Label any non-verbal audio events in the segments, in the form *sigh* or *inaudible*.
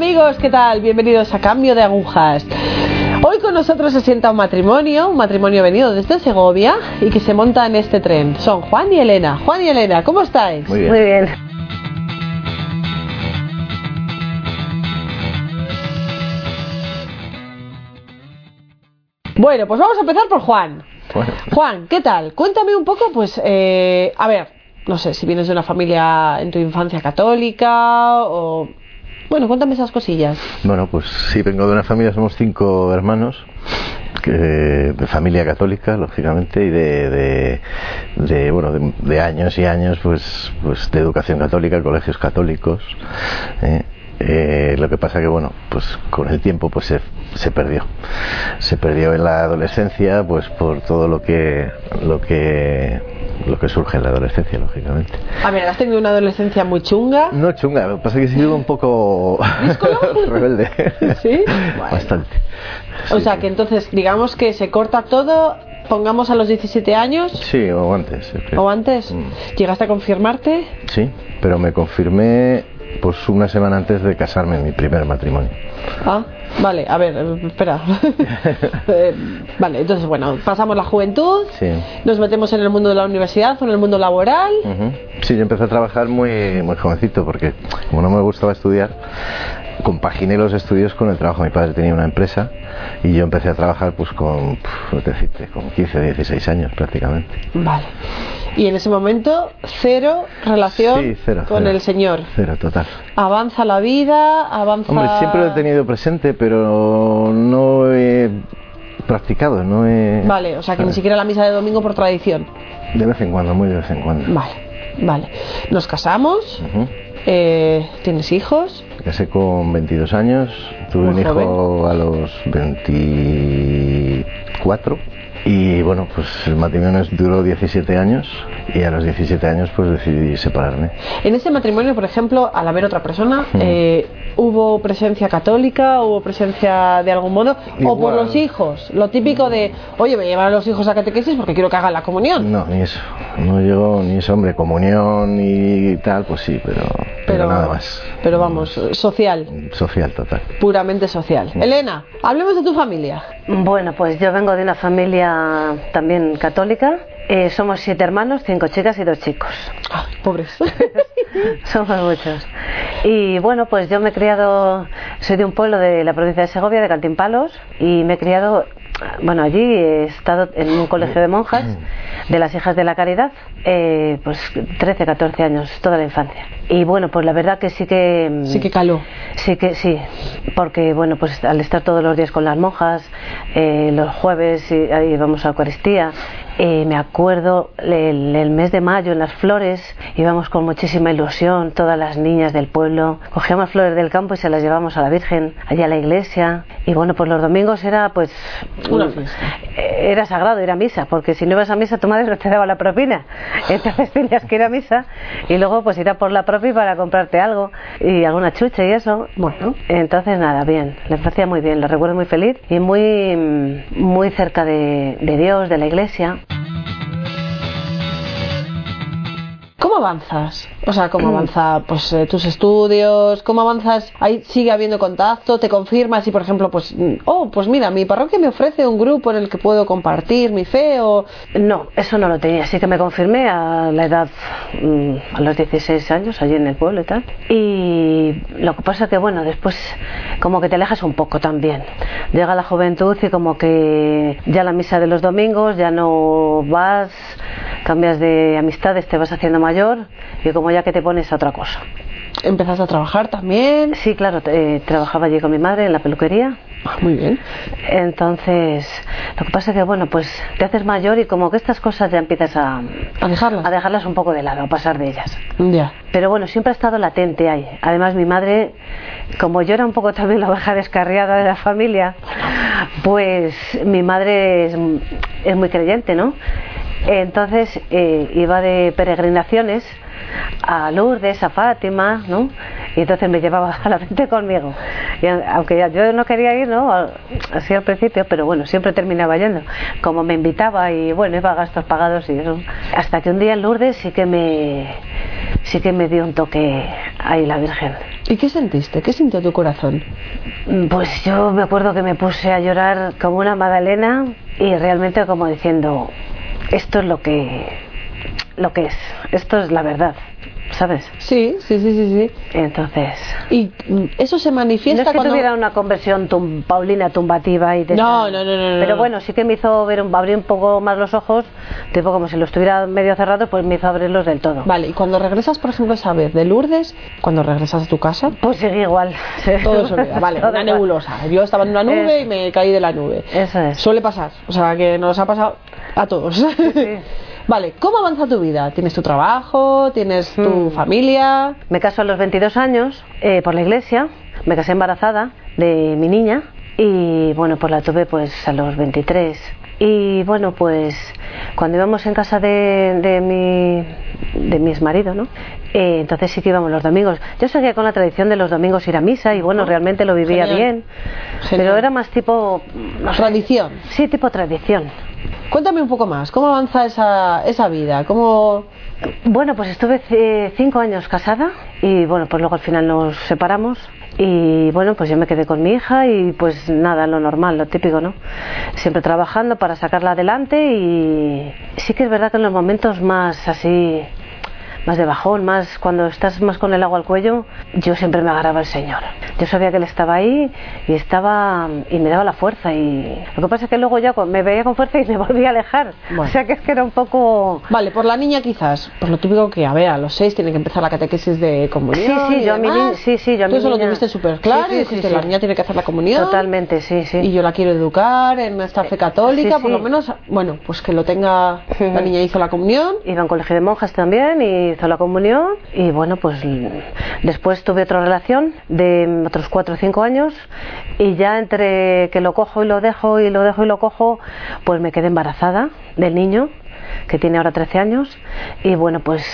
amigos, ¿qué tal? Bienvenidos a Cambio de Agujas. Hoy con nosotros se sienta un matrimonio, un matrimonio venido desde Segovia y que se monta en este tren. Son Juan y Elena. Juan y Elena, ¿cómo estáis? Muy bien. Muy bien. Bueno, pues vamos a empezar por Juan. Bueno, Juan, ¿qué tal? Cuéntame un poco, pues, eh, a ver, no sé, si vienes de una familia en tu infancia católica o... Bueno, cuéntame esas cosillas. bueno, pues sí, vengo de una familia, somos cinco hermanos, que- de familia católica, lógicamente, y de, de, bueno, de, de años y años, pues, pues de educación católica, colegios católicos. ¿eh? Eh, lo que pasa que bueno pues con el tiempo pues se, se perdió se perdió en la adolescencia pues por todo lo que lo que lo que surge en la adolescencia lógicamente A ver, has tenido una adolescencia muy chunga. No chunga, lo que pasa es que he sido un poco *laughs* rebelde. ¿Sí? Bueno. *laughs* Bastante. O Sí, sea, sí. que entonces, digamos que se corta todo, pongamos a los 17 años Sí, o antes. o antes. Mm. ¿Llegaste a confirmarte? Sí, pero me confirmé pues una semana antes de casarme en mi primer matrimonio. Ah, vale, a ver, eh, espera. *laughs* Eh, vale, entonces, bueno, pasamos la juventud, Sí. nos metemos en el mundo de la universidad o en el mundo laboral. Ujú. Sí, yo empecé a trabajar muy, muy jovencito porque como no me gustaba estudiar, compaginé los estudios con el trabajo. Mi padre tenía una empresa y yo empecé a trabajar pues con, pf, no te decirte, con 15, 16 años prácticamente. Vale. Y en ese momento, cero relación Sí, cero, con cero. el Señor. Cero, total. Avanza la vida, avanza. Hombre, siempre lo he tenido presente, pero no he practicado, no he... Vale, o sea que ni ¿sabes? siquiera la misa de domingo por tradición. De vez en cuando, muy de vez en cuando. Vale, vale. Nos casamos, Ujú. eh, tienes hijos. Me casé con 22 años, tuve Muy un hijo a los 24 y bueno, pues el matrimonio duró 17 años y a los 17 años pues decidí separarme. En ese matrimonio, por ejemplo, al haber otra persona, eh, ¿hubo presencia católica? ¿Hubo presencia de algún modo? ¿O por los hijos? Lo típico de, oye, voy a llevar a los hijos a catequesis porque quiero que hagan la comunión. No, ni eso, no llegó ni eso, hombre, comunión y tal, pues sí, pero, pero, nada más. Pero vamos, social, Social total. puramente social. Elena, hablemos de tu familia. Bueno, pues yo vengo de una familia también católica. Eh, somos siete hermanos, cinco chicas y dos chicos. Ay, pobres. *laughs* Somos muchos. Y bueno, pues yo me he criado, soy de un pueblo de la provincia de Segovia, de Cantimpalos, y me he criado, bueno, allí he estado en un colegio de monjas de las hijas de la caridad, eh, pues 13, 14 años, toda la infancia. Y bueno, pues la verdad que sí que... sí que caló. Sí que sí, porque bueno, pues al estar todos los días con las monjas, eh, los jueves vamos a Eucaristía, eh, me acuerdo el, el mes de mayo en las flores, íbamos con muchísima ilusión, todas las niñas del pueblo, cogíamos flores del campo y se las llevábamos a la Virgen, allá a la iglesia, y bueno, pues los domingos era pues Una fiesta. eh, era sagrado ir a misa, porque si no ibas a misa tu madre no te daba la propina. *laughs* Entonces tenías que ir a misa y luego pues ir a por la propia para comprarte algo y alguna chucha y eso. Bueno, entonces nada, bien, le parecía muy bien, lo recuerdo muy feliz y muy, muy cerca de, de Dios, de la iglesia. ¿Cómo avanzas? O sea, ¿cómo avanza pues eh, tus estudios? ¿Cómo avanzas? Ahí sigue habiendo contacto, te confirmas y por ejemplo, pues mm, oh, pues mira, mi parroquia me ofrece un grupo en el que puedo compartir mi fe o No, eso no lo tenía. Sí que me confirmé a la edad, mm, a los 16 años, allí en el pueblo y tal. Y lo que pasa que, bueno, después como que te alejas un poco también. Llega la juventud y como que ya la misa de los domingos, ya no vas, cambias de amistades, te vas haciendo mayor y como ya que te pones a otra cosa. empezaste a trabajar también. Sí, claro, eh, trabajaba allí con mi madre en la peluquería. Ah, Muy bien. Entonces, lo que pasa que, bueno, pues te haces mayor y como que estas cosas ya empiezas a, A dejarlas. a dejarlas un poco de lado, a pasar de ellas. Ya. Pero bueno, siempre ha estado latente ahí. Además, mi madre, como yo era un poco también la oveja descarriada de la familia, pues mi madre es, es muy creyente, ¿no? Entonces eh, iba de peregrinaciones a Lourdes, a Fátima, ¿no? Y entonces me llevaba *laughs* a la mente conmigo. Y aunque ya- yo no quería ir, ¿no? Así al principio, pero bueno, siempre terminaba yendo. Como me invitaba y bueno, iba a gastos pagados y eso. Hasta que un día en Lourdes sí que me, sí que me dio un toque ahí la Virgen. ¿Y qué sentiste? ¿Qué sintió tu corazón? Pues yo me acuerdo que me puse a llorar como una magdalena y realmente como diciendo, esto es lo que, lo que es, esto es la verdad. ¿sabes? Sí, sí, sí, sí, sí. Entonces. ¿Y mm, eso se manifiesta no es que cuando... tuviera una conversión tum, paulina tumbativa y de No, esa- no, no, no, no, Pero no. bueno, sí que me hizo ver un, abrir un poco más los ojos, tipo como si los tuviera medio cerrados, pues me hizo abrirlos del todo. Vale, y cuando regresas, por ejemplo, esa vez de Lourdes, cuando regresas a tu casa, Pues sigue igual. todo se olvida. Vale, *laughs* Todo una igual. nebulosa. Yo estaba en una nube Eso. y me caí de la nube. Eso es. Suele pasar, o sea que nos ha pasado a todos. *laughs* vale, ¿cómo avanza tu vida? ¿Tienes tu trabajo? ¿Tienes tu Hmm. familia? Me caso a los 22 años eh, por la iglesia, me casé embarazada de mi niña y bueno, pues la tuve pues a los 23. Y bueno, pues cuando íbamos en casa de, de mi de mi exmarido, ¿no? Eh, entonces sí que íbamos los domingos. Yo seguía con la tradición de los domingos ir a misa y bueno, realmente lo vivía Genial. bien. Genial. Pero era más tipo... no sé, Tradición. Sí, tipo tradición. Cuéntame un poco más, ¿cómo avanza esa, esa vida? ¿Cómo... Bueno, pues estuve eh, cinco años casada y bueno, pues luego al final nos separamos y bueno, pues yo me quedé con mi hija y pues nada, lo normal, lo típico, ¿no? Siempre trabajando para sacarla adelante y sí que es verdad que en los momentos más así, más de bajón, más cuando estás más con el agua al cuello, yo siempre me agarraba al Señor. Yo sabía que Él estaba ahí y estaba y me daba la fuerza y lo que pasa es que luego ya me veía con fuerza y me *laughs* volvía a alejar. Bueno. O sea que es que era un poco... Vale, por la niña quizás, pues lo típico que, a ver, a los seis tiene que empezar la catequesis de comunión. Sí, sí, y yo a mi demás. sí, sí, yo a Tú mi eso lo niña- tuviste súper claro sí, y sí, dijiste, sí. la niña tiene que hacer la comunión. Totalmente, sí, sí. Y yo la quiero educar en nuestra fe católica, Sí, por lo menos, bueno, pues que lo tenga, la *laughs* niña hizo la comunión. Iba a un colegio de monjas también y hizo la comunión y bueno, pues después tuve otra relación de otros cuatro o cinco años y ya entre que lo cojo y lo dejo y lo dejo y lo cojo, pues me quedé embarazada del niño que tiene ahora 13 años. Y bueno, pues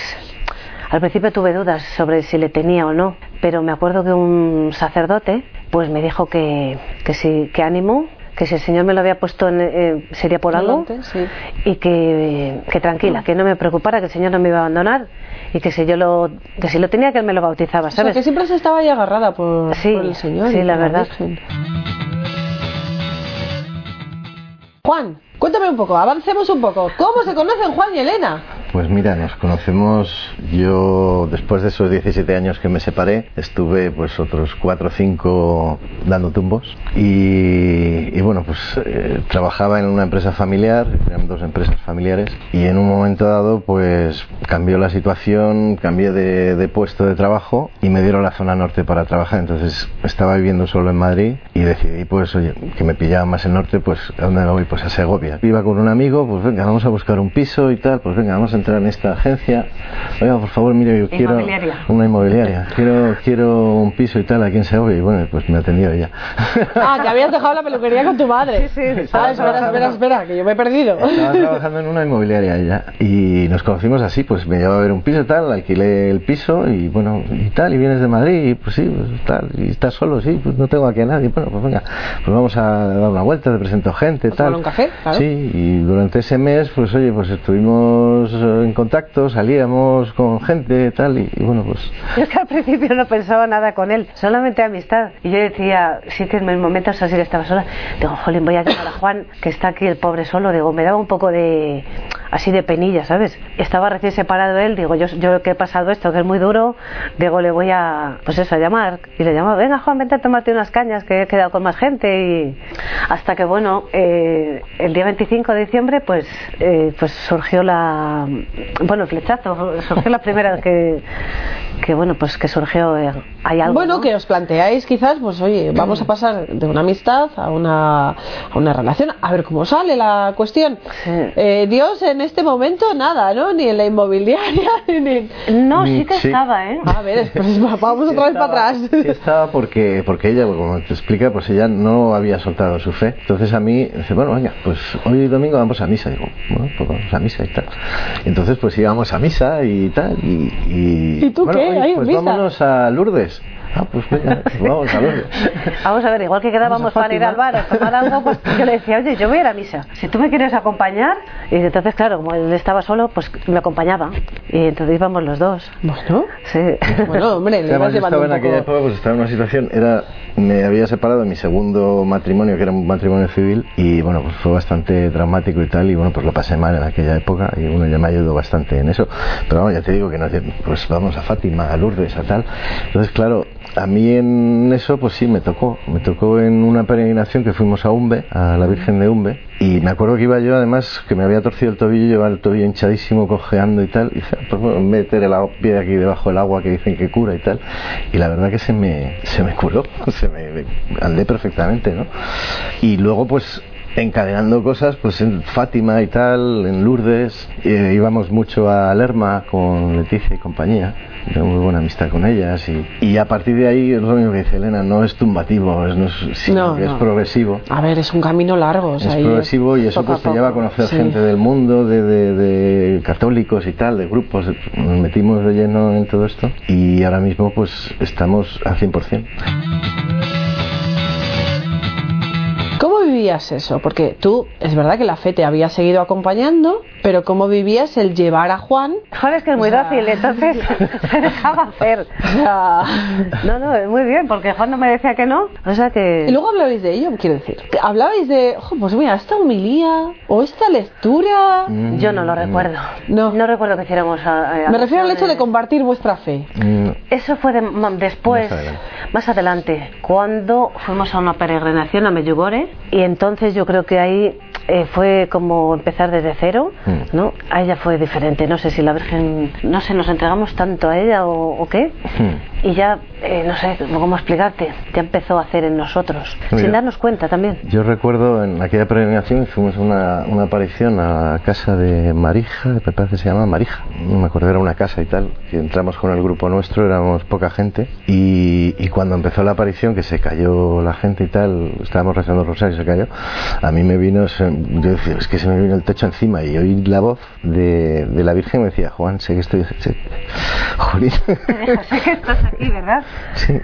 al principio tuve dudas sobre si le tenía o no, pero me acuerdo que un sacerdote pues me dijo que, que sí, que ánimo, que si el Señor me lo había puesto en, eh, sería por algo sí. y que, que tranquila, que no me preocupara, que el Señor no me iba a abandonar y que si yo lo, que si lo tenía que él me lo bautizaba, O sea, ¿sabes? que siempre se estaba ahí agarrada por, Sí, por el Señor. sí, y la verdad. Virgen. Juan, cuéntame un poco, avancemos un poco. ¿Cómo se conocen Juan y Elena? Pues mira, nos conocemos, yo después de esos 17 años que me separé, estuve pues otros 4 o 5 dando tumbos y, y bueno, pues eh, trabajaba en una empresa familiar, eran dos empresas familiares y en un momento dado pues cambió la situación, cambié de, de puesto de trabajo y me dieron la zona norte para trabajar, entonces estaba viviendo solo en Madrid y decidí pues oye, que me pillaba más el norte, pues ¿a dónde me voy? Pues a Segovia. Iba con un amigo, pues venga, vamos a buscar un piso y tal, pues venga, vamos a entrar en esta agencia. Oiga, por favor, mire, yo quiero Inmobiliaria. una inmobiliaria. Quiero quiero un piso y tal aquí en Segovia y bueno, pues me atendió ella. Ah, que habías dejado la peluquería con tu madre. Sí, sí. Ah, espera, espera, espera, que yo me he perdido. Estaba trabajando en una inmobiliaria ella y nos conocimos así, pues me llevaba a ver un piso y tal, alquilé el piso y bueno, y tal, y vienes de Madrid y pues sí, pues tal, y estás solo, sí, pues no tengo aquí a nadie, bueno, pues venga, pues vamos a dar una vuelta, te presento gente, tal. un café, claro. Sí, y durante ese mes, pues oye, pues estuvimos en contacto, salíamos con gente, tal, y, bueno, pues es que al principio no pensaba nada con él, solamente amistad. Y yo decía, sí que en momentos así que estaba sola, digo, jolín, voy a llamar a Juan, que está aquí el pobre solo. Digo, me daba un poco de, así de penilla, ¿sabes? Estaba recién separado él, digo, yo, yo que he pasado esto, que es muy duro, digo, le voy a, pues eso, a llamar. Y le llamaba, venga Juan, vente a tomarte unas cañas, que he quedado con más gente. Y hasta que, bueno, eh, el día 25 de diciembre, pues, eh, pues surgió la, bueno, flechazo, surgió la primera vez que, que bueno, pues que surgió, eh, hay algo. Bueno, ¿no? que os planteáis quizás, pues oye, vamos a pasar de una amistad a una, a una relación, a ver cómo sale la cuestión. Sí. Eh, Dios en este momento nada, ¿no? Ni en la inmobiliaria, *laughs* ni... No, Mm, sí que sí. estaba, ¿eh? A ver, pues vamos otra vez para atrás. Sí *laughs* estaba porque, porque ella, pues, como te explica, pues ella no había soltado su fe. Entonces a mí, dice, bueno, venga, pues hoy domingo vamos a misa. Digo, bueno, pues vamos a misa y tal. Entonces pues íbamos a misa y tal. Y, y, ¿Y tú bueno, qué? oye, pues misa. vámonos a Lourdes. Ah, pues venga, vamos a ver. *laughs* Vamos a ver, igual que quedábamos para ir al bar a tomar algo, pues yo le decía, oye, yo voy a ir a misa. Si tú me quieres acompañar, y entonces, claro, como él estaba solo, pues me acompañaba. Y entonces íbamos los dos. Bueno, Sí. bueno, hombre, *laughs* le Además, yo estaba en aquella época, pues estaba en una situación, era, me había separado de mi segundo matrimonio, que era un matrimonio civil, y bueno, pues fue bastante dramático y tal, y bueno, pues lo pasé mal en aquella época, y bueno, ya me ayudó bastante en eso. Pero vamos, ya te digo que no, pues vamos a Fátima, a Lourdes, a tal. Entonces, claro, a mí en eso, pues sí, me tocó. Me tocó en una peregrinación que fuimos a Umbe, a la Virgen de Umbe, y me acuerdo que iba yo, además, que me había torcido el tobillo, llevaba el tobillo hinchadísimo, cojeando y tal, y dije, pues bueno, meter el pie aquí debajo del agua que dicen que cura y tal, y la verdad que se me, se me curó, *laughs* se me, me- andé perfectamente, ¿no? Y luego, pues, encadenando cosas pues en Fátima y tal, en Lourdes, eh, íbamos mucho a Lerma con Leticia y compañía, tengo muy buena amistad con ellas y, y a partir de ahí es lo mismo que dice Elena, no es tumbativo, es, no es, sino No, que es no. progresivo. A ver, es un camino largo. O sea, Es ahí progresivo y eso pues te lleva a conocer Sí. gente del mundo, de, de- de católicos y tal, de grupos. Nos metimos de lleno en todo esto y ahora mismo pues estamos al 100%. ¿Cómo vivías eso? Porque tú, es verdad que la fe te había seguido acompañando, pero ¿cómo vivías el llevar a Juan? Joder, es que es muy O sea- dócil, entonces *laughs* se dejaba hacer. No, no, es muy bien, porque Juan no me decía que no. O sea que. Y luego hablabais de ello, quiero decir. Hablabais de, "Jo, pues mira, esta humilía o esta lectura. Mm, Yo no lo recuerdo. No. No recuerdo que hiciéramos. a- a- Me refiero al hecho de acciones. compartir vuestra fe. Mm, Eso fue de- después, Más adelante. más adelante, cuando fuimos a una peregrinación a Medjugorje y entonces yo creo que ahí eh, fue como empezar desde cero, Mm. ¿no? A ella fue diferente, no sé si la Virgen, no sé, nos entregamos tanto a ella o, o qué mm. y ya, eh, no sé cómo explicarte, ya empezó a hacer en nosotros, sin darnos cuenta también. Yo recuerdo en aquella peregrinación fuimos una, una aparición a la casa de Marija, me parece que se llama Marija, no me acuerdo, era una casa y tal, que entramos con el grupo nuestro, éramos poca gente, y, y cuando empezó la aparición, que se cayó la gente y tal, estábamos rezando el rosario y se cayó, a mí me vino, se- yo decía, es que se me vino el techo encima, y oí la voz de, de la Virgen y me decía, Juan, sé que estoy... sé- *laughs* Jolín. *laughs* sé que estás aquí, ¿verdad? Sí.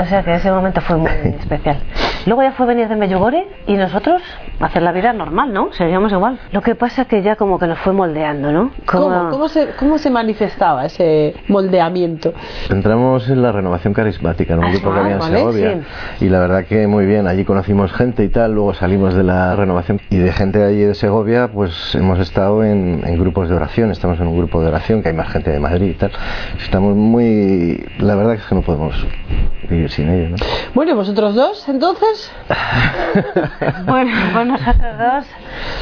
O sea que ese momento fue muy especial. Luego ya fue venir de Medjugorje y nosotros hacer la vida normal, ¿no? Seguíamos igual. Lo que pasa que ya como que nos fue moldeando, ¿no? Como- ¿Cómo, cómo, se, ¿Cómo se manifestaba ese moldeamiento? Entramos en la renovación carismática, en un Ah, grupo que había en vale, Segovia. Y la verdad que muy bien, allí conocimos gente y tal, luego salimos de la renovación y de gente de allí de Segovia, pues hemos estado en, en grupos de oración, estamos en un grupo de oración, que hay más gente de Madrid y tal. Estamos muy... La verdad es que no podemos vivir sin ello, ¿no? Bueno, ¿y vosotros dos, entonces? *laughs* Bueno, pues nosotros dos,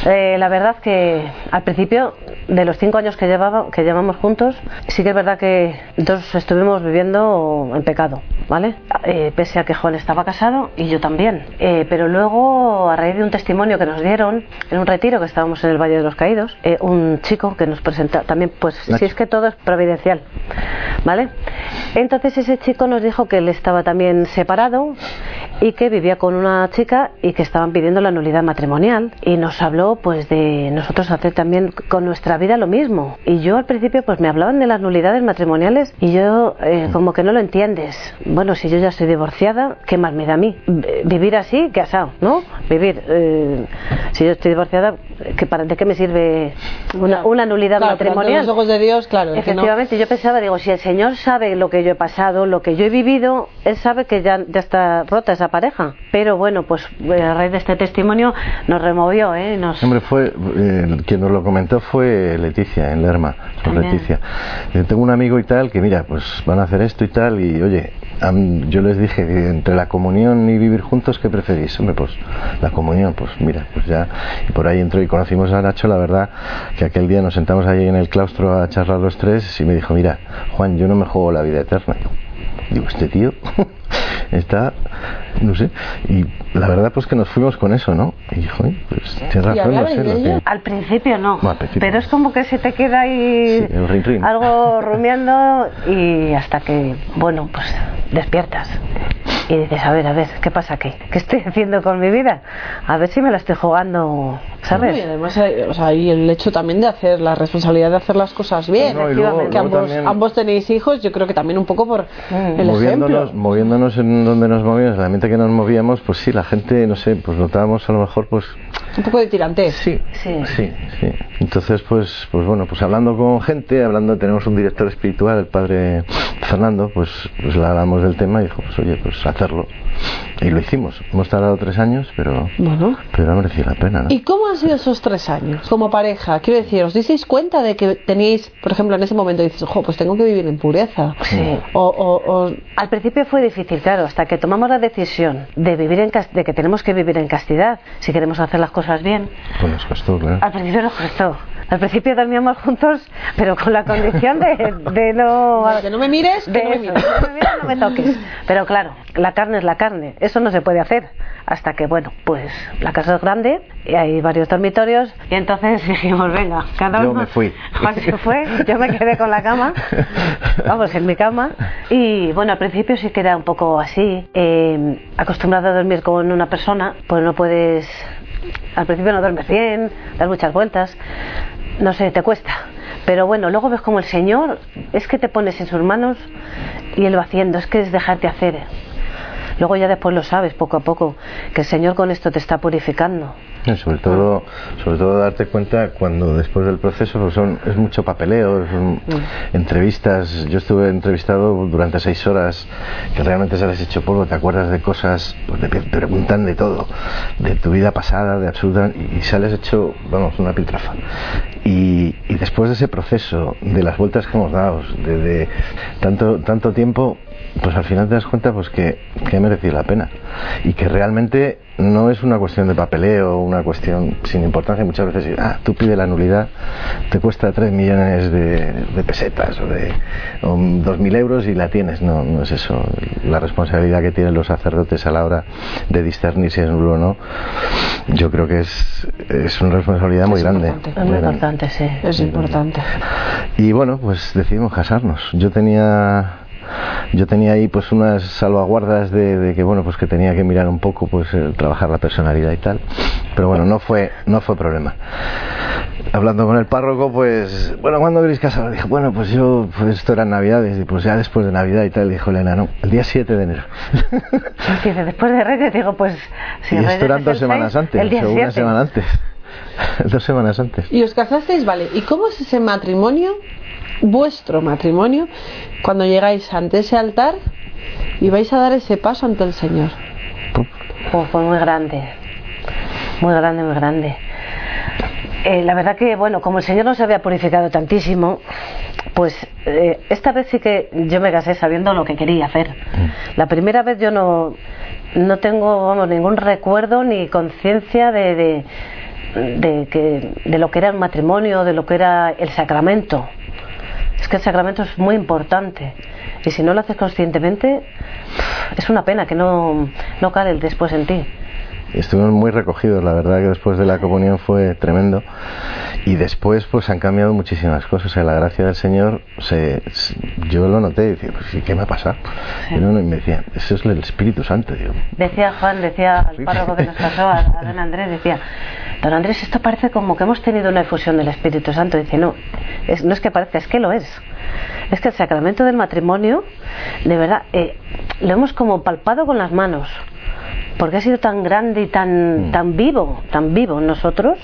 eh, la verdad que al principio de los cinco años que, llevaba, que llevamos juntos, sí que es verdad que dos estuvimos viviendo en pecado, ¿vale? Eh, pese a que Juan estaba casado y yo también. Eh, pero luego, a raíz de un testimonio que nos dieron en un retiro que estábamos en el Valle de los Caídos, eh, un chico que nos presenta, también, pues si es que todo es providencial, ¿vale? Entonces ese chico nos dijo que él estaba también separado y que vivía con una chica y que estaban pidiendo la nulidad matrimonial. Y nos habló pues de nosotros hacer también con nuestra vida lo mismo. Y yo al principio pues me hablaban de las nulidades matrimoniales y yo eh, como que no lo entiendes. Bueno si yo ya estoy divorciada qué más me da a mí vivir así que asado no vivir eh, si yo estoy divorciada ¿qué para, ¿de qué me sirve una, una nulidad Claro, matrimonial los ojos de Dios, claro. que no- Efectivamente, yo pensaba, digo, si el Señor sabe lo que yo he pasado, lo que yo he vivido, Él sabe que ya, ya está rota esa pareja. Pero bueno, pues eh, a raíz de este testimonio nos removió, ¿eh? Nos... Hombre, fue, eh, quien nos lo comentó fue Leticia, en Lerma. Leticia. Eh, tengo un amigo y tal que, mira, pues van a hacer esto y tal, y oye, yo les dije que entre la comunión y vivir juntos, ¿qué preferís? Hombre, pues la comunión, pues mira, pues ya, y por ahí entró y conocimos a Nacho, la verdad, que aquel día nos sentamos ahí en el claustro a charlar los tres y me dijo, mira, Juan, yo no me juego la vida eterna. Digo, este tío *laughs* está, no sé, y la verdad pues que nos fuimos con eso, ¿no? Y joder, pues tienes razón, no sé, lo que- Al principio no, Bueno, al principio pero no. es como que se te queda ahí Sí, el rin rin. algo *laughs* rumiando y hasta que, bueno, pues despiertas y dices, a ver, a ver, ¿qué pasa aquí? ¿Qué estoy haciendo con mi vida? A ver si me la estoy jugando, ¿sabes? No, y además, hay- o sea, hay el hecho también de hacer la responsabilidad de hacer las cosas bien. No, y luego- que luego ambos, también- ambos tenéis hijos, yo creo que también un poco por el moviéndonos, ejemplo. moviéndonos en donde nos movíamos, en el ambiente que nos movíamos, pues sí, la gente, no sé, pues notábamos a lo mejor, pues Un poco de tirantez. sí, Sí. sí, sí. Entonces, pues, pues bueno, pues hablando con gente, hablando, tenemos un director espiritual, el padre Fernando, pues, pues le hablamos del tema y dijo, pues oye, pues hacerlo. Y lo hicimos. Hemos tardado tres años, pero, Bueno. pero ha merecido la pena, ¿no? ¿Y cómo han sido esos tres años como pareja? Quiero decir, ¿os disteis cuenta de que teníais, por ejemplo, en ese momento dices, ojo, pues tengo que vivir en pureza? Sí. O, o- o- Al principio fue difícil, claro, hasta que tomamos la decisión de vivir en cas- de que tenemos que vivir en castidad si queremos hacer las cosas bien. Pues nos costó, claro. Al principio nos costó. Al principio dormíamos juntos, pero con la condición de, de no que no me mires, que de no me eso, mires. no me mires, no me toques. Pero claro, la carne es la carne, eso no se puede hacer. Hasta que, bueno, pues la casa es grande y hay varios dormitorios y entonces *laughs* dijimos, venga, cada Yo uno. me fui. *laughs* Juan se fue, yo me quedé con la cama, *laughs* vamos, en mi cama. Y bueno, al principio sí que era un poco así. eh, acostumbrado a dormir con una persona, pues no puedes. Al principio no duermes bien, das muchas vueltas. No sé, te cuesta. Pero bueno, luego ves como el Señor es que te pones en sus manos y Él va haciendo, es que es dejarte hacer. Luego ya después lo sabes poco a poco, que el Señor con esto te está purificando. Y sobre todo, sobre todo darte cuenta cuando después del proceso pues son, es mucho papeleo, son entrevistas. Yo estuve entrevistado durante seis horas que realmente sales hecho polvo, te acuerdas de cosas, pues te preguntan de todo, de tu vida pasada, de absoluta, y y sales hecho, vamos, una piltrafa. Y, y después de ese proceso, de las vueltas que hemos dado, de, tanto, tanto tiempo, pues al final te das cuenta pues que, que ha merecido la pena y que realmente no es una cuestión de papeleo, una cuestión sin importancia. Muchas veces, ah, tú pides la nulidad, te cuesta 3 millones de, de pesetas o de o 2.000 euros y la tienes. No, no es eso. La responsabilidad que tienen los sacerdotes a la hora de discernir si es nulo o no, yo creo que es, es una responsabilidad muy Es grande. importante. Es muy grande. importante, sí. es importante. Y bueno, pues decidimos casarnos. Yo tenía yo tenía ahí pues unas salvaguardas de, de que bueno pues que tenía que mirar un poco pues el trabajar la personalidad y tal pero bueno no fue no fue problema hablando con el párroco pues bueno ¿cuándo queréis casar? dije bueno pues yo pues esto era navidades y pues ya después de navidad y tal dijo Elena no el día 7 de enero Dice, después de Reyes, digo, pues si y esto eran dos semanas antes el día o una 7. semana antes *laughs* dos semanas antes Y os casasteis, vale. ¿Y cómo es ese matrimonio, vuestro matrimonio, cuando llegáis ante ese altar y vais a dar ese paso ante el Señor? Oh, fue muy grande, muy grande, muy grande. Eh, la verdad que, bueno, como el Señor nos había purificado tantísimo, pues eh, esta vez sí que yo me casé sabiendo lo que quería hacer. La primera vez yo no, no tengo, vamos, ningún recuerdo ni conciencia de, de, de, que, de lo que era el matrimonio, de lo que era el sacramento. Es que el sacramento es muy importante. Y si no lo haces conscientemente, es una pena que no, no cale después en ti. Estuvimos muy recogidos, la verdad que después de la comunión fue tremendo y después pues han cambiado muchísimas cosas, o sea, la gracia del Señor, se, se- yo lo noté y decía, pues ¿y qué me ha pasado? Y, me decía, eso es el Espíritu Santo, digo, Decía Juan, decía el párroco que nos casó, a, a don Andrés, decía, don Andrés, esto parece como que hemos tenido una efusión del Espíritu Santo. Dice, no, es, no es que parezca, es que lo es. Es que el sacramento del matrimonio, de verdad, eh, lo hemos como palpado con las manos. Porque ha sido tan grande y tan, Mm. tan vivo, tan vivo en nosotros,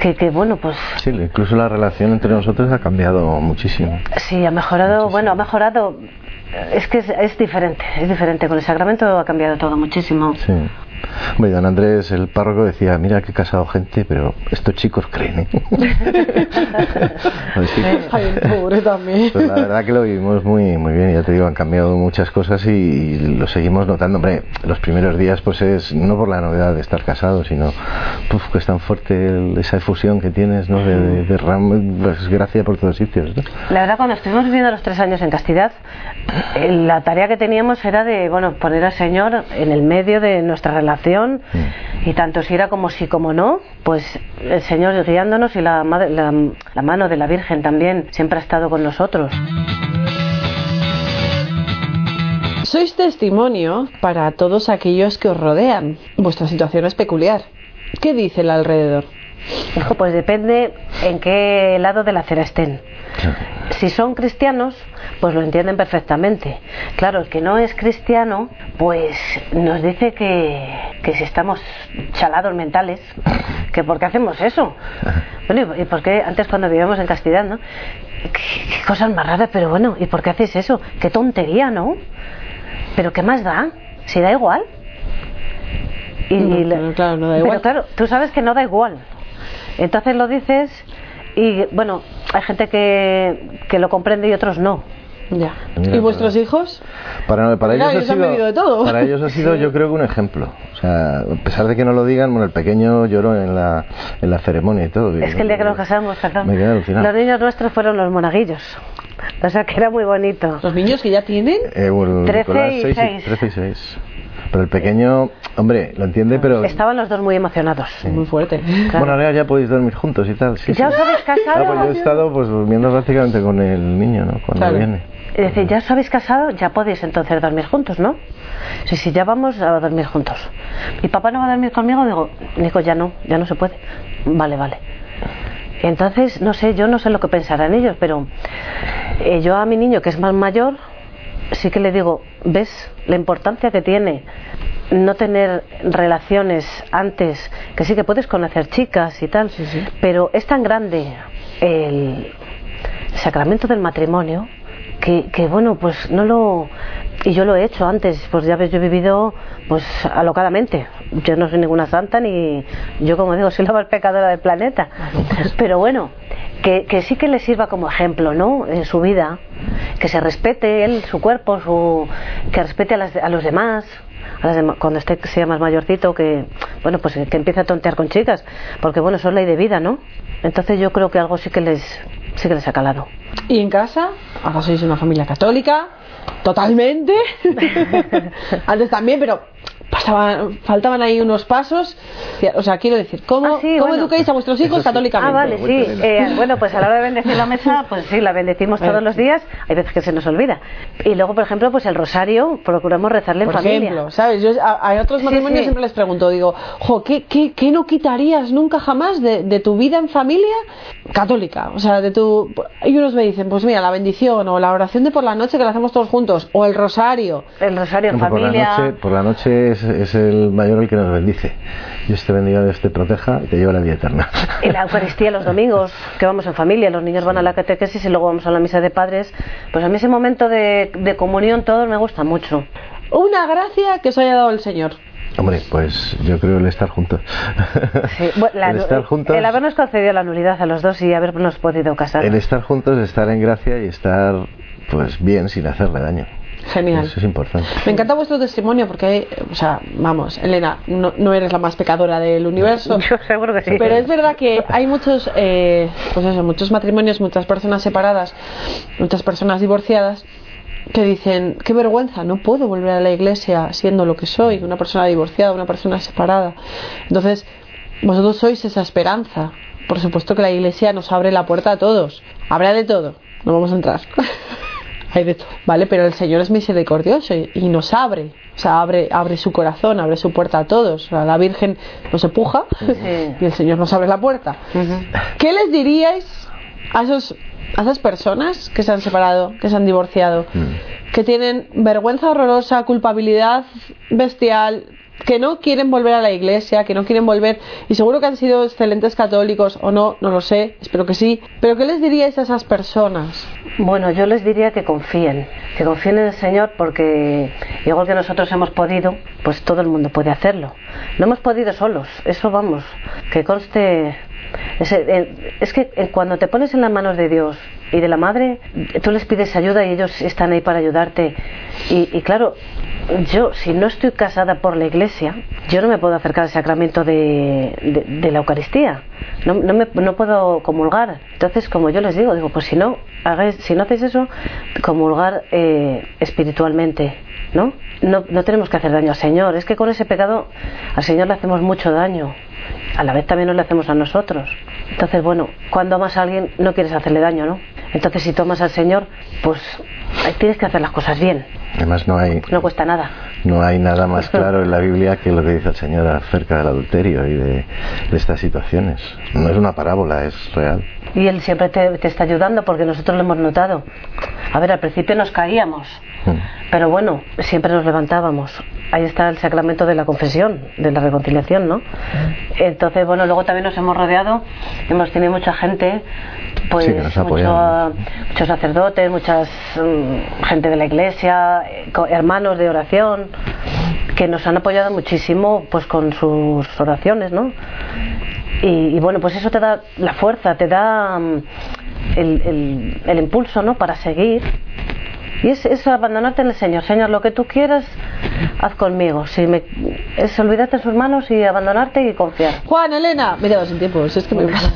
que, que bueno, pues sí, incluso la relación entre nosotros ha cambiado muchísimo. Sí, ha mejorado, bueno, ha mejorado. Es que es, es diferente, es diferente. Con el sacramento ha cambiado todo muchísimo. Sí. Hombre, don Andrés, el párroco decía, mira que he casado gente, pero estos chicos creen, ¿eh? *laughs* Ay, el pobre también. Pues la verdad que lo vivimos muy muy bien, ya te digo, han cambiado muchas cosas y, y lo seguimos notando. Hombre, los primeros días pues es no por la novedad de estar casado, sino puf, que es tan fuerte el- esa efusión que tienes, ¿no? De, de, de ram- pues, gracia por todos sitios, ¿no? La verdad, cuando estuvimos viviendo los tres años en castidad, eh, la tarea que teníamos era de, bueno, poner al Señor en el medio de nuestra relación y tanto si era como si como no, pues el Señor guiándonos y la, madre- la, la mano de la Virgen también siempre ha estado con nosotros. Sois testimonio para todos aquellos que os rodean. Vuestra situación es peculiar. ¿Qué dice el alrededor? Hijo, pues depende en qué lado de la acera estén. Si son cristianos, pues lo entienden perfectamente. Claro, el que no es cristiano, pues nos dice que, que si estamos chalados mentales, que por qué hacemos eso. Bueno, y por qué antes cuando vivíamos en castidad, ¿no? Qué, qué cosas más raras, pero bueno, ¿y por qué haces eso? Qué tontería, ¿no? Pero ¿qué más da? Si da igual. Y, No, y le- pero claro, no da pero igual. claro, tú sabes que no da igual. Entonces lo dices y bueno, hay gente que, que lo comprende y otros no. Ya. Mira, ¿Y vuestros hijos? Para, para Claro, ellos, ellos ha han sido, de todo. para ellos ha sido *laughs* yo creo que un ejemplo. O sea, a pesar de que no lo digan, bueno, el pequeño lloró en la, en la ceremonia y todo. Es que el día que nos casamos, perdón, Me quedé alucinado. los niños nuestros fueron los monaguillos. O sea que era muy bonito. Los niños que ya tienen. Eh, bueno, 13 Nicolás, y seis 6. 13 y 6. Pero el pequeño, hombre, lo entiende, pero... Estaban los dos muy emocionados. Muy fuerte. Claro. Bueno, ahora ya podéis dormir juntos y tal. Sí, ¿Ya sí. os habéis casado? Claro, pues yo he estado pues durmiendo prácticamente con el niño, ¿no? Cuando Claro. viene. Y dice, ¿ya os habéis casado? Ya podéis entonces dormir juntos, ¿no? Sí, sí, ya vamos a dormir juntos. ¿Y papá no va a dormir conmigo? Digo, Nico, ya no, ya no se puede. Vale, vale. Entonces, no sé, yo no sé lo que pensarán ellos, pero eh, yo a mi niño, que es más mayor, sí que le digo, ¿ves la importancia que tiene no tener relaciones antes? Que sí que puedes conocer chicas y tal, pero es tan grande el sacramento del matrimonio que, que, bueno pues no lo y yo lo he hecho antes pues ya ves yo he vivido pues alocadamente. Yo no soy ninguna santa ni yo como digo soy la más pecadora del planeta. Pero bueno que, que sí que le sirva como ejemplo no en su vida que se respete él su cuerpo su que respete a, las- a los demás a las dema- cuando esté sea más mayorcito que bueno pues que empiece a tontear con chicas porque bueno eso es ley de vida no entonces yo creo que algo sí que les sí que les ha calado ¿Y en casa? Ahora sois una familia católica. Totalmente. *laughs* Antes también, pero pasaban, faltaban ahí unos pasos. O sea, quiero decir, ¿cómo, Ah, sí, ¿cómo bueno. educáis a vuestros hijos sí. católicamente? Ah, vale, sí. Eh, bueno, pues a la hora de bendecir la mesa, pues sí, la bendecimos todos los días. Hay veces que se nos olvida. Y luego, por ejemplo, pues el rosario, procuramos rezarle en Por familia. ejemplo, ¿sabes? Yo a, a otros matrimonios sí. siempre les pregunto, digo, jo, ¿qué, qué, qué no quitarías nunca jamás de, de tu vida en familia católica? O sea, de tu... Y unos me dicen, pues mira, la bendición o la oración de por la noche que la hacemos todos juntos, o el rosario. El rosario en Hombre, por, la familia. noche, por la noche es, es el mayor el que nos bendice. Dios te bendiga, Dios te proteja y te lleva a la vida eterna. Y la Eucaristía los domingos, *laughs* que vamos en familia, los niños van a la catequesis y luego vamos a la misa de padres. Pues a mí ese momento de, de comunión todos me gusta mucho. Una gracia que os haya dado el Señor. Hombre, pues yo creo el estar juntos. Sí, bueno, *laughs* la- el estar juntos. el habernos concedido la nulidad a los dos y habernos podido casar. El estar juntos, estar en gracia y estar pues bien sin hacerle daño. Genial. Eso es importante. Me encanta vuestro testimonio porque, o sea, vamos, Elena, no, no eres la más pecadora del universo. *laughs* Yo seguro que sí. Pero es verdad que hay muchos, eh, pues eso, muchos matrimonios, muchas personas separadas, muchas personas divorciadas que dicen, qué vergüenza, no puedo volver a la iglesia siendo lo que soy, una persona divorciada, una persona separada. Entonces, vosotros sois esa esperanza. Por supuesto que la iglesia nos abre la puerta a todos. Habrá de todo, no vamos a entrar. *laughs* Hay de todo, ¿vale? Pero el Señor es misericordioso y, y nos abre, o sea, abre, abre su corazón, abre su puerta a todos. O sea, la Virgen nos empuja Sí. *laughs* y el Señor nos abre la puerta. ¿Qué les diríais a, esos, a esas personas que se han separado, que se han divorciado, Mm. que tienen vergüenza horrorosa, culpabilidad bestial, que no quieren volver a la iglesia, que no quieren volver, y seguro que han sido excelentes católicos o no, no lo sé, espero que sí, pero ¿qué les diríais a esas personas? Bueno, yo les diría que confíen, que confíen en el Señor porque igual que nosotros hemos podido, pues todo el mundo puede hacerlo. No hemos podido solos, eso vamos, que conste... Es, eh, que cuando te pones en las manos de Dios y de la Madre, tú les pides ayuda y ellos están ahí para ayudarte. Y, y claro, yo si no estoy casada por la Iglesia, yo no me puedo acercar al sacramento de, la Eucaristía. No, no, me, no puedo comulgar. Entonces, como yo les digo, digo, pues si no, hagáis, si no hacéis eso, comulgar eh, espiritualmente, ¿no? ¿no? No tenemos que hacer daño al Señor. Es que con ese pecado al Señor le hacemos mucho daño. A la vez también nos le hacemos a nosotros. Entonces, bueno, cuando amas a alguien no quieres hacerle daño, ¿no? Entonces, si tomas al Señor, pues tienes que hacer las cosas bien. Además no hay no cuesta nada. no hay nada más *laughs* claro en la Biblia que lo que dice el Señor acerca del adulterio y de, de estas situaciones. No es una parábola, es real. Y Él siempre te, te está ayudando porque nosotros lo hemos notado. A ver, al principio nos caíamos, Mm. pero bueno, siempre nos levantábamos. Ahí está el sacramento de la confesión, de la reconciliación, ¿no? Entonces, bueno, luego también nos hemos rodeado, hemos tenido mucha gente, pues Sí, que nos ha mucho- muchos sacerdotes, muchas mm, gente de la iglesia, eh, hermanos de oración, que nos han apoyado muchísimo pues con sus oraciones, ¿no? Y, y bueno, pues eso te da la fuerza, te da mm, el, el- el impulso, ¿no? Para seguir. Y es, es abandonarte en el Señor. Señor, lo que tú quieras, haz conmigo. Si me, es olvidarte en sus manos y abandonarte y confiar. Juan, Elena, me quedado sin tiempo, si es que me *laughs* pasa.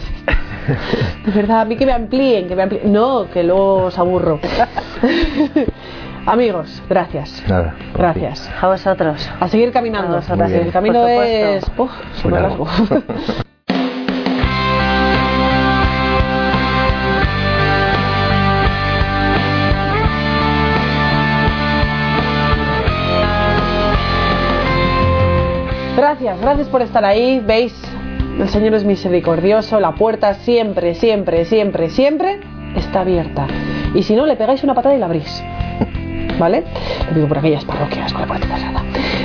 *laughs* De verdad, a mí que me amplíen, que me amplíen. No, que luego os aburro. *laughs* Amigos, gracias. Nada. Gracias. A vosotros. A seguir caminando. A vosotros, El camino es. supuesto. Uf, largo. Gracias, gracias por estar ahí. ¿Veis? El Señor es misericordioso, la puerta siempre, siempre, siempre, siempre está abierta. Y si no, le pegáis una patada y la abrís. *laughs* ¿Vale? Lo digo por aquellas parroquias con la puerta cerrada.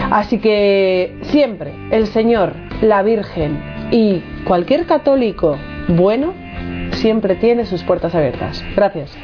Así que siempre el Señor, la Virgen y cualquier católico bueno siempre tiene sus puertas abiertas. Gracias.